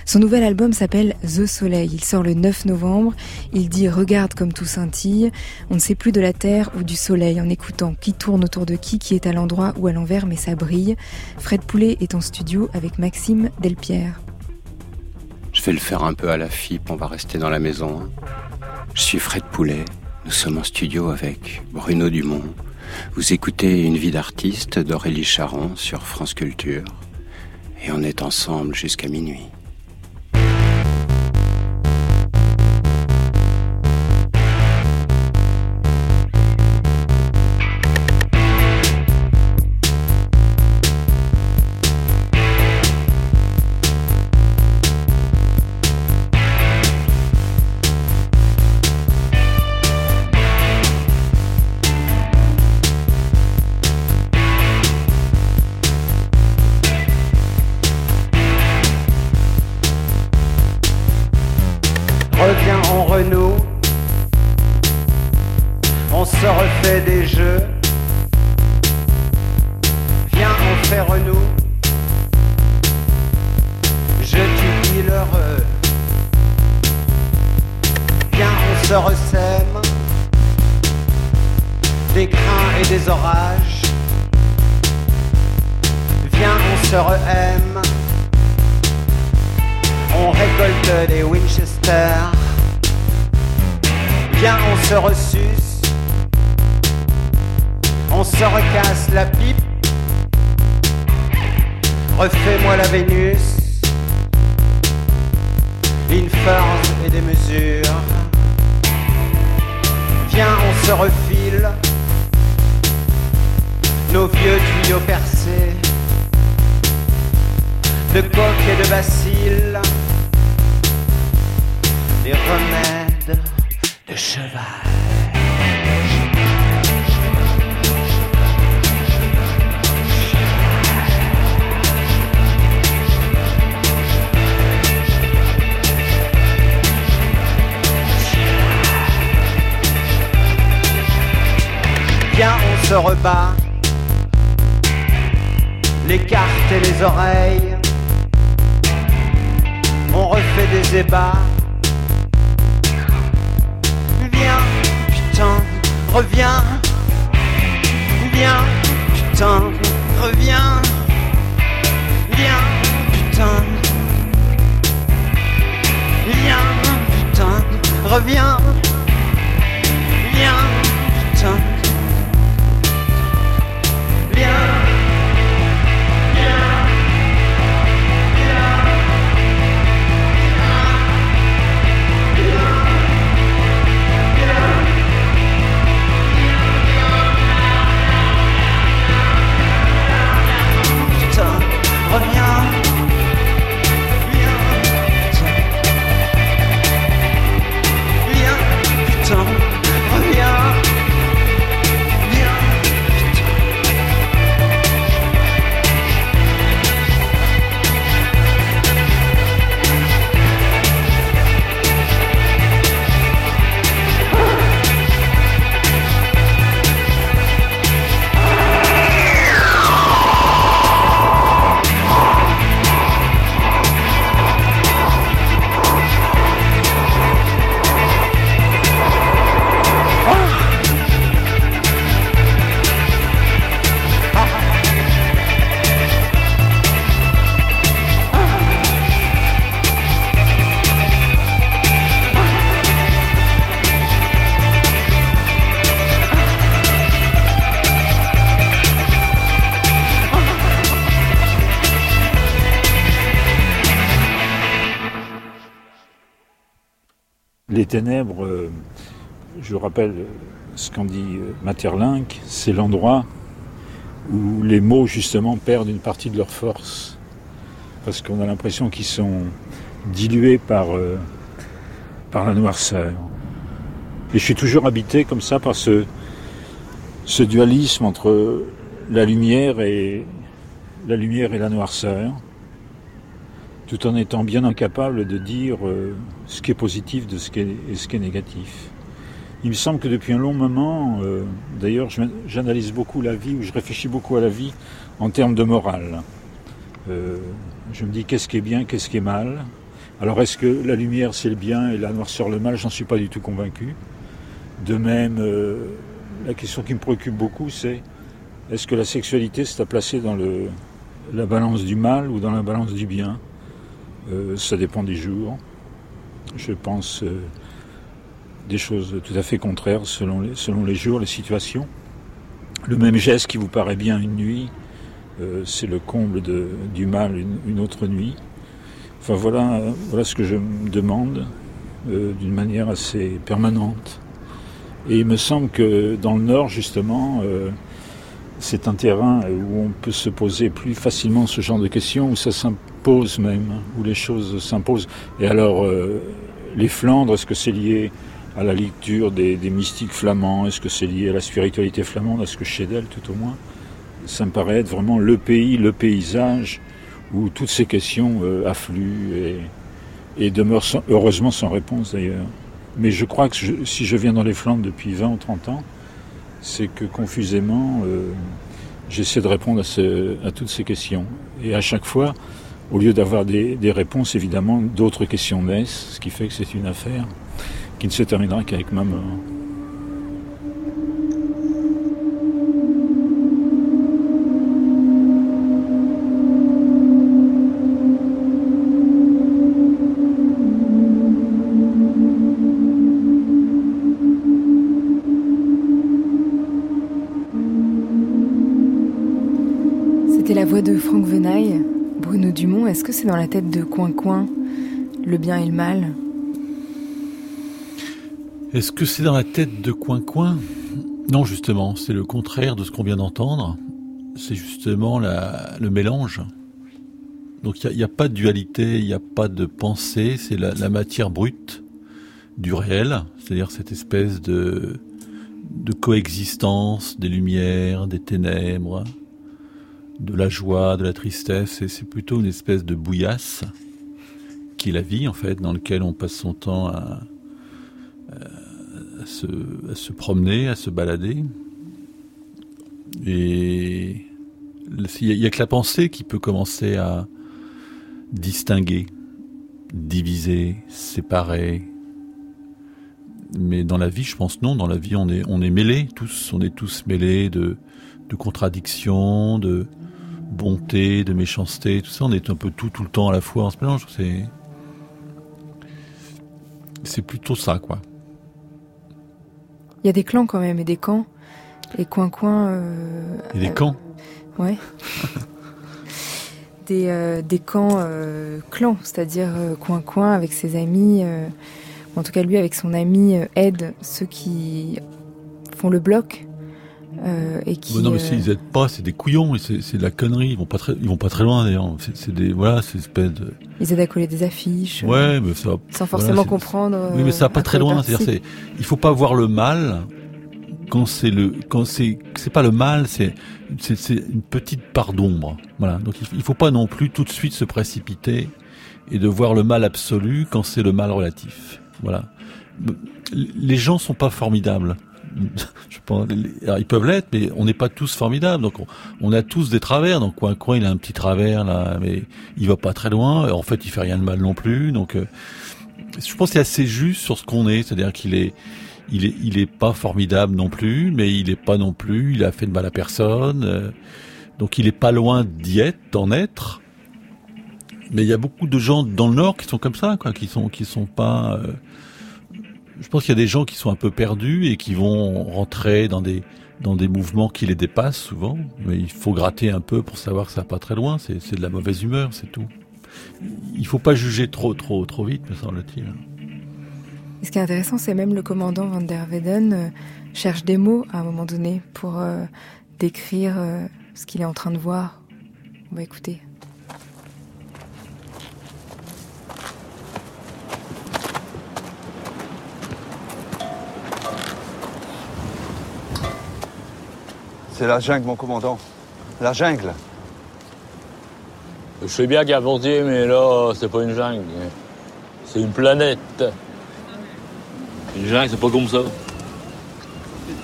Son nouvel album s'appelle The Soleil. Il sort le 9 novembre. Il dit Regarde comme tout scintille. On ne sait plus de la terre ou du soleil en écoutant qui tourne autour de qui, qui est à l'endroit ou à l'envers, mais ça brille. Fred Poulet est en studio avec Maxime Delpierre. Je vais le faire un peu à la FIP, on va rester dans la maison. hein. Je suis Fred Poulet, nous sommes en studio avec Bruno Dumont. Vous écoutez Une vie d'artiste d'Aurélie Charon sur France Culture. Et on est ensemble jusqu'à minuit. Ténèbres, euh, je rappelle ce qu'en dit euh, Materlinck, c'est l'endroit où les mots justement perdent une partie de leur force. Parce qu'on a l'impression qu'ils sont dilués par, euh, la noirceur. Et je suis toujours habité comme ça par ce, dualisme entre la lumière et la noirceur, tout en étant bien incapable de dire euh, ce qui est positif ce qui est, et ce qui est négatif. Il me semble que depuis un long moment, euh, d'ailleurs, j'analyse beaucoup la vie, ou je réfléchis beaucoup à la vie en termes de morale. Euh, je me dis qu'est-ce qui est bien, qu'est-ce qui est mal? Alors est-ce que la lumière c'est le bien et la noirceur le mal? J'en suis pas du tout convaincu. De même, la question qui me préoccupe beaucoup, c'est est-ce que la sexualité c'est à placer dans la balance du mal ou dans la balance du bien? Euh, Ça dépend des jours. Je pense euh, des choses tout à fait contraires selon les, selon les jours, les situations. Le même geste qui vous paraît bien une nuit, euh, c'est le comble de, du mal une, une autre nuit. Enfin voilà, voilà ce que je me demande d'une manière assez permanente. Et il me semble que dans le Nord, justement, c'est un terrain où on peut se poser plus facilement ce genre de questions, où ça s'impose même, où les choses s'imposent. Et alors, euh, les Flandres, est-ce que c'est lié à la lecture des, mystiques flamands? Est-ce que c'est lié à la spiritualité flamande? Est-ce que chez d'elle, tout au moins Ça me paraît être vraiment le pays, le paysage où toutes ces questions euh, affluent et, demeurent heureusement sans réponse d'ailleurs. Mais je crois que si je viens dans les Flandres depuis 20 ou 30 ans, c'est que confusément, euh, j'essaie de répondre à, ce- à toutes ces questions. Et à chaque fois, au lieu d'avoir des, des réponses, évidemment, d'autres questions naissent, ce qui fait que c'est une affaire qui ne se terminera qu'avec ma mort. Est-ce que c'est dans la tête de Coin Coin le bien et le mal Est-ce que c'est dans la tête de Coin Coin? Non, justement, c'est le contraire de ce qu'on vient d'entendre. C'est justement le mélange. Donc il n'y a, pas de dualité, il n'y a pas de pensée, c'est la, la matière brute du réel, c'est-à-dire cette espèce de, de coexistence des lumières, des ténèbres, de la joie, de la tristesse, et c'est plutôt une espèce de bouillasse qui est la vie en fait, dans laquelle on passe son temps à, à se, promener, à se balader. Et il n'y a, que la pensée qui peut commencer à distinguer, diviser, séparer. Mais dans la vie, je pense non. Dans la vie, on est, on mêlés. On est tous mêlés de contradictions, de bonté, de méchanceté, tout ça. On est un peu tout, tout le temps à la fois. On se mélange. C'est, c'est plutôt ça, quoi. Il y a des clans quand même et des camps. Et Coin Coin. euh, Et des camps? Ouais. des, euh, des camps euh, clans, c'est-à-dire euh, Coin Coin avec ses amis, euh, en tout cas lui avec son ami euh, aide ceux qui font le bloc euh, et qui. Bah non, mais euh, s'ils aident pas, c'est des couillons, et c'est de la connerie. Ils vont pas très, ils vont pas très loin d'ailleurs. C'est des, voilà, c'est espèce de. ils aident à coller des affiches. euh, Ouais, mais ça. Sans voilà, forcément c'est- comprendre. Oui, mais ça va euh, pas à très loin. C'est-à-dire, il faut pas voir le mal quand c'est le, quand c'est, c'est pas le mal, c'est, c'est, c'est une petite part d'ombre. Voilà. Donc il, il faut pas non plus tout de suite se précipiter et de voir le mal absolu quand c'est le mal relatif. Voilà. Les gens sont pas formidables. Je pense, ils peuvent l'être, mais on n'est pas tous formidables. Donc on, on a tous des travers. Donc coin coin, il a un petit travers là, mais il va pas très loin. En fait, il fait rien de mal non plus. Donc euh, je pense qu'il est assez juste sur ce qu'on est, c'est-à-dire qu'il est, il est, il est pas formidable non plus, mais il est pas non plus, il a fait de mal à personne, euh, donc il est pas loin d'y être, d'en être. Mais il y a beaucoup de gens dans le Nord qui sont comme ça, quoi, qui sont, qui sont pas. euh, je pense qu'il y a des gens qui sont un peu perdus et qui vont rentrer dans des dans des mouvements qui les dépassent souvent. Mais il faut gratter un peu pour savoir que ça va pas très loin. C'est de la mauvaise humeur, c'est tout. Il faut pas juger trop trop trop vite, me semble-t-il. Et ce qui est intéressant, c'est même le commandant Van der Weyden euh, cherche des mots à un moment donné pour euh, décrire euh, ce qu'il est en train de voir. On va écouter. C'est la jungle, mon commandant. La jungle. Je sais bien Carpentier, mais là, c'est pas une jungle. C'est une planète. Une jungle, c'est pas comme ça.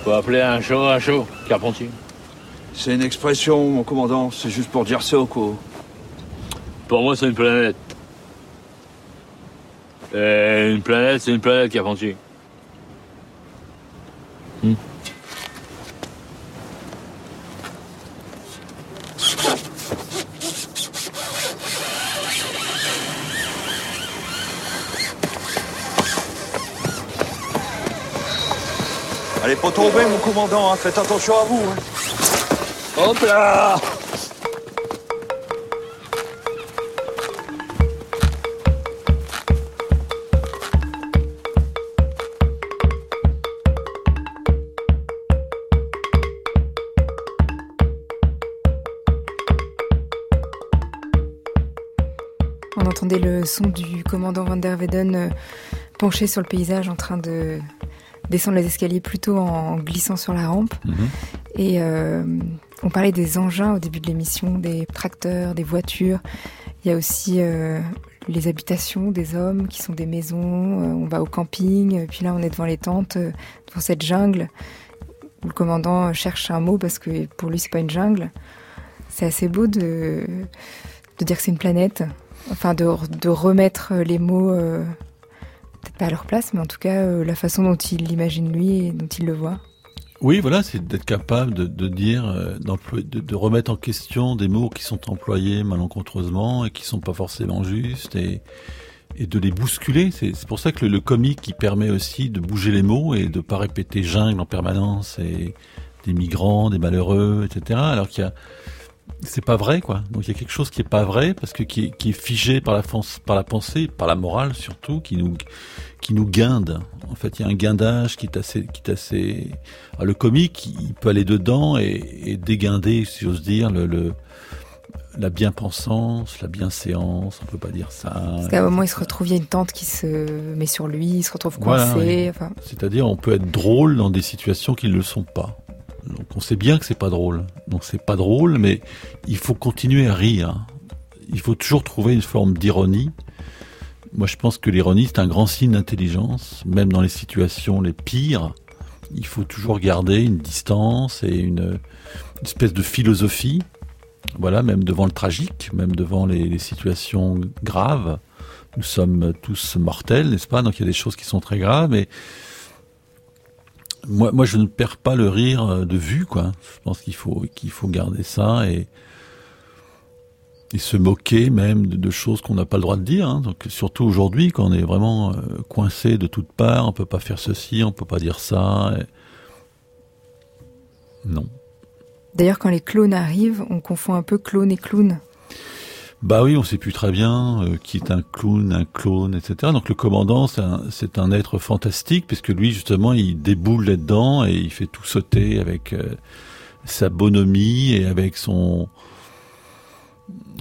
Faut appeler un chat un chat, Carpentier. C'est une expression, mon commandant. C'est juste pour dire ça, quoi. Pour moi, c'est une planète. Et une planète, c'est une planète, Carpentier. Hmm? Allez, pas tomber, mon commandant. hein. Faites attention à vous. hein. Hop là On entendait le son du commandant Van der Weyden euh, penché sur le paysage en train de descendre les escaliers plutôt en glissant sur la rampe. Et euh, on parlait des engins au début de l'émission, des tracteurs, des voitures. Il y a aussi euh, les habitations des hommes qui sont des maisons. Euh, on va au camping, puis là on est devant les tentes, devant cette jungle où le commandant cherche un mot parce que pour lui c'est pas une jungle. C'est assez beau de, de dire que c'est une planète. Enfin, de, de remettre les mots, euh, peut-être pas à leur place, mais en tout cas euh, la façon dont il l'imagine lui et dont il le voit. Oui, voilà, c'est d'être capable de, dire, euh, de, de remettre en question des mots qui sont employés malencontreusement et qui sont pas forcément justes et, de les bousculer. C'est pour ça que le, le comique qui permet aussi de bouger les mots et de pas répéter jungle en permanence et des migrants, des malheureux, etc. Alors qu'il y a c'est pas vrai quoi. Donc il y a quelque chose qui est pas vrai parce que qui est, qui est figé par la fen- par la pensée, par la morale surtout, qui nous qui nous guinde. En fait, il y a un guindage qui est assez qui est assez. Alors, le comique, il peut aller dedans et, et déguinder, si j'ose dire, le, le la bien-pensance, la bienséance, on peut pas dire ça. Parce qu'à un moment il se retrouve, il y a une tente qui se met sur lui, il se retrouve Voilà, coincé. oui. Enfin, C'est-à-dire, on peut être drôle dans des situations qui ne le sont pas. Donc, on sait bien que c'est pas drôle. Donc, c'est pas drôle, mais il faut continuer à rire. Il faut toujours trouver une forme d'ironie. Moi, je pense que l'ironie, c'est un grand signe d'intelligence, même dans les situations les pires. Il faut toujours garder une distance et une, espèce de philosophie. Voilà, même devant le tragique, même devant les, situations graves. Nous sommes tous mortels, n'est-ce pas? Donc il y a des choses qui sont très graves, moi, moi, je ne perds pas le rire euh, de vue, quoi. Je pense qu'il faut, qu'il faut garder ça et, et se moquer même de, choses qu'on n'a pas le droit de dire. hein. Donc, surtout aujourd'hui, quand on est vraiment euh, coincé de toutes parts, on peut pas faire ceci, on peut pas dire ça. Non. D'ailleurs, quand les clones arrivent, on confond un peu clone et clown. Bah oui, on sait plus très bien euh, qui est un clown, un clone, etc. Donc le commandant, c'est un, un être fantastique, puisque lui, justement, il déboule là-dedans et il fait tout sauter avec euh, sa bonhomie et avec son...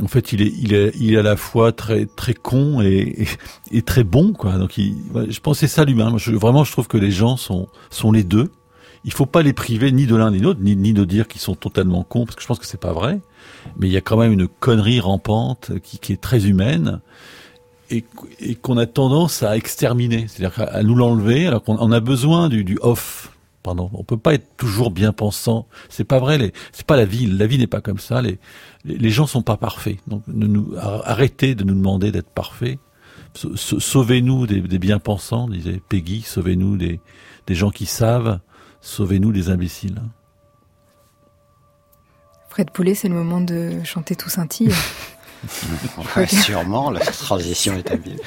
En fait, il est, il est, il est à la fois très, très con et, et, très bon, quoi. Donc, il, je pense c'est ça l'humain. Vraiment, je trouve que les gens sont, sont les deux. Il faut pas les priver ni de l'un ni de l'autre, ni, ni de dire qu'ils sont totalement cons, parce que je pense que c'est pas vrai. Mais il y a quand même une connerie rampante qui, qui est très humaine et, qu'on a tendance à exterminer, c'est-à-dire à, nous l'enlever, alors qu'on on a besoin du, du off. Pardon, on peut pas être toujours bien pensant. C'est pas vrai. C'est pas la vie. La vie n'est pas comme ça. Les, les, les gens sont pas parfaits. Donc, nous, arrêtez de nous demander d'être parfaits. Sa- sa- Sauvez-nous des, des bien-pensants, disait Peggy. Sauvez-nous des, des gens qui savent. Sauvez-nous des imbéciles. Fred Poulet, c'est le moment de chanter tout scintille. Ouais, sûrement, la transition est habile.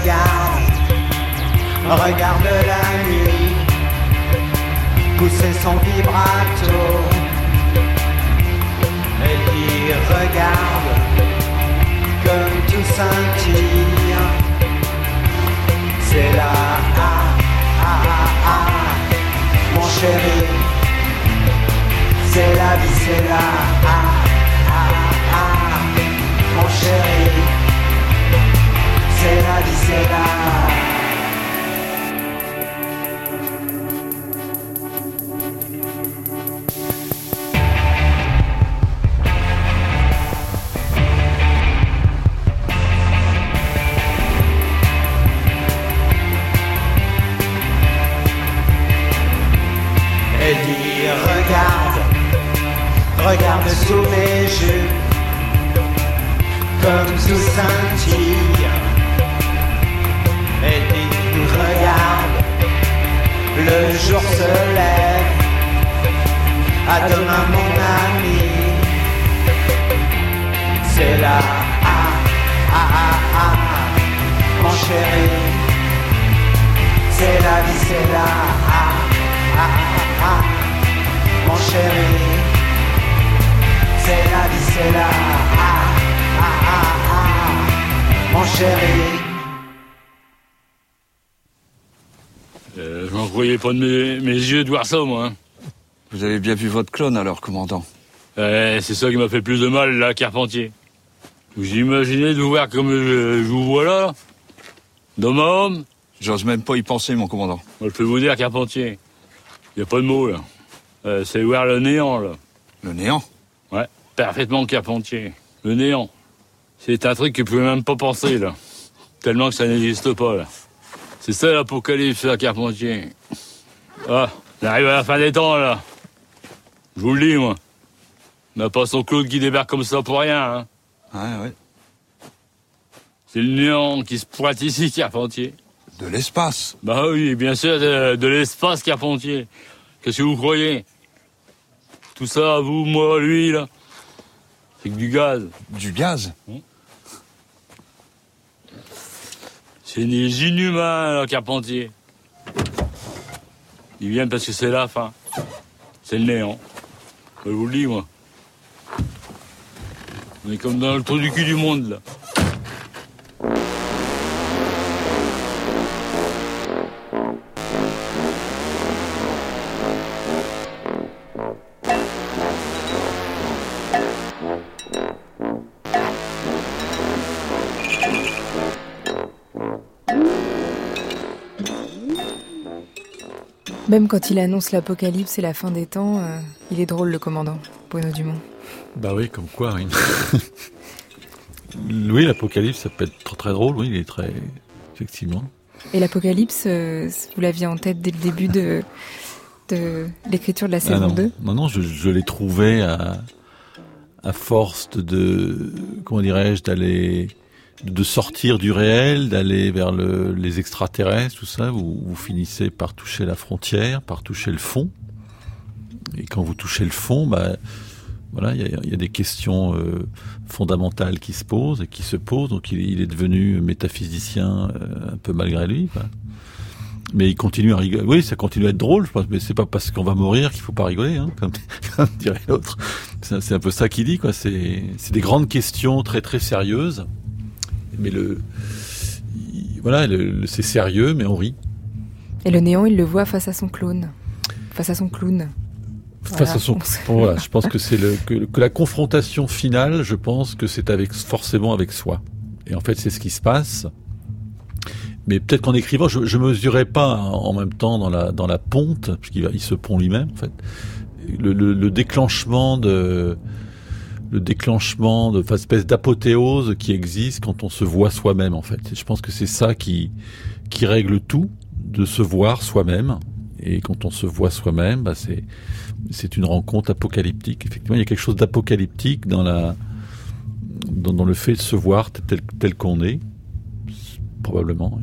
Regarde, regarde la nuit, pousser son vibrato. Elle dit regarde, comme tout scintille. C'est là, ah, ah, ah, ah, mon chéri. C'est la vie, c'est là, ah, ah, ah, ah, mon chéri. Là. Elle dit regarde, regarde sous mes jupes, comme sous scintille. Le jour se lève, à demain mon ami. C'est là, ah, ah, ah, ah, mon chéri. C'est la vie, c'est là, ah, ah, ah, ah, mon chéri. C'est la vie, c'est là, ah, ah, ah, ah, mon chéri. Croyais pas de mes, mes yeux de voir ça, moi. hein. Vous avez bien vu votre clone alors, commandant Ouais, c'est ça qui m'a fait plus de mal, là, Carpentier. Vous imaginez de vous voir comme je, je vous vois là? D'homme à homme J'ose même pas y penser, mon commandant. Moi, je peux vous dire, Carpentier, y a pas de mots, là. Euh, c'est voir le néant, là. Le néant? Ouais, parfaitement, Carpentier. Le néant. C'est un truc que vous pouvez même pas penser, là. Tellement que ça n'existe pas, là. C'est ça l'apocalypse, là, Carpentier. Ah, on arrive à la fin des temps, là. Je vous le dis, moi. On n'a pas son Claude qui débarque comme ça pour rien, hein. Ouais, ouais. C'est le néant qui se pointe ici, Carpentier. De l'espace Bah oui, bien sûr, de, de l'espace, Carpentier. Qu'est-ce que vous croyez? Tout ça, vous, moi, lui, là, c'est que du gaz. Du gaz? C'est des inhumains, là, Carpentier. Ils viennent parce que c'est la fin. C'est le néant. Je vous le dis, moi. On est comme dans le trou du cul du monde, là. Même quand il annonce l'apocalypse et la fin des temps, euh, il est drôle le commandant, Bruno Dumont. Bah oui, comme quoi. Oui, oui l'apocalypse, ça peut être très, très drôle, oui, il est très. Effectivement. Et l'apocalypse, euh, vous l'aviez en tête dès le début de, de l'écriture de la Ah saison non. 2 non, non, je, je l'ai trouvé à, à force de, comment dirais-je, d'aller, de sortir du réel, d'aller vers le, les extraterrestres, tout ça, vous, finissez par toucher la frontière, par toucher le fond. et quand vous touchez le fond, bah, voilà, il y a, des questions euh, fondamentales qui se posent et qui se posent. Donc il, est devenu métaphysicien euh, un peu malgré lui. Mais il continue à rigoler. Oui, ça continue à être drôle, je pense. Mais c'est pas parce qu'on va mourir qu'il faut pas rigoler, hein, comme, dirait l'autre. C'est un peu ça qu'il dit. C'est des grandes questions très très sérieuses. Mais le, il, voilà, c'est sérieux, mais on rit. Et le néant, il le voit face à son clone, face à son clown. Face Voilà. à son, voilà, je pense que c'est le que, que la confrontation finale, je pense que c'est avec forcément avec soi. Et en fait, c'est ce qui se passe. Mais peut-être qu'en écrivant, je, je mesurais pas en même temps dans la dans la ponte, puisqu'il il se pond lui-même en fait, le, le, le déclenchement de le déclenchement de enfin, espèce d'apothéose qui existe quand on se voit soi-même en fait. Je pense que c'est ça qui règle tout, de se voir soi-même. Et quand on se voit soi-même, bah c'est une rencontre apocalyptique. Effectivement, il y a quelque chose d'apocalyptique dans le fait de se voir tel tel qu'on est, probablement.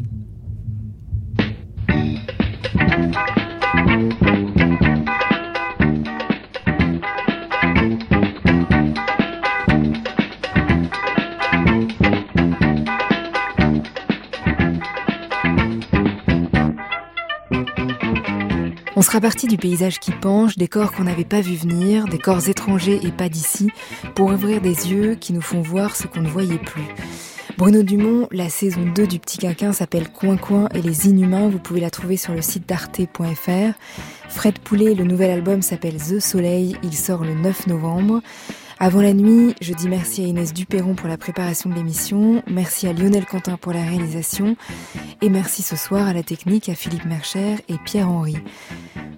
On sera parti du paysage qui penche, des corps qu'on n'avait pas vu venir, des corps étrangers et pas d'ici, pour ouvrir des yeux qui nous font voir ce qu'on ne voyait plus. Bruno Dumont, la saison 2 du Petit Quinquin s'appelle Coin Coin et les Inhumains, vous pouvez la trouver sur le site d'arte.fr. Fred Poulet, le nouvel album s'appelle The Soleil, il sort le 9 novembre. Avant la nuit, je dis merci à Inès Duperron pour la préparation de l'émission, merci à Lionel Quentin pour la réalisation, et merci ce soir à la technique à Philippe Mercher et Pierre-Henri.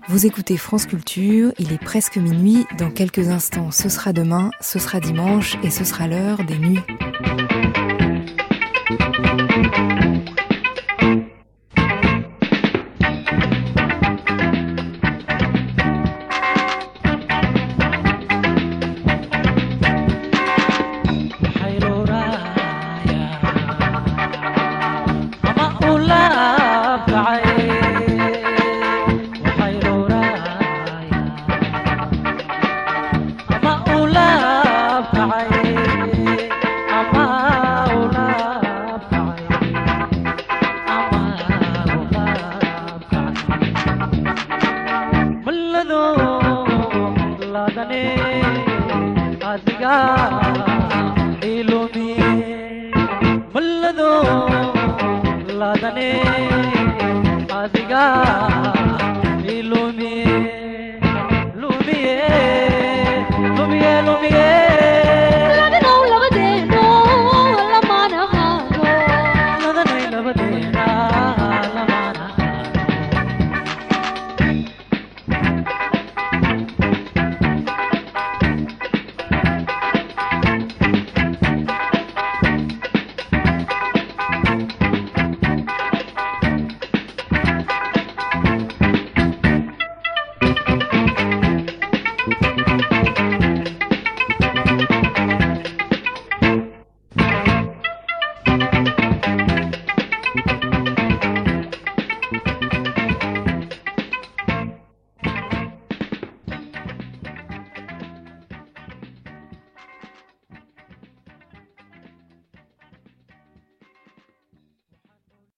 Vous écoutez France Culture, il est presque minuit, dans quelques instants ce sera demain, ce sera dimanche et ce sera l'heure des nuits.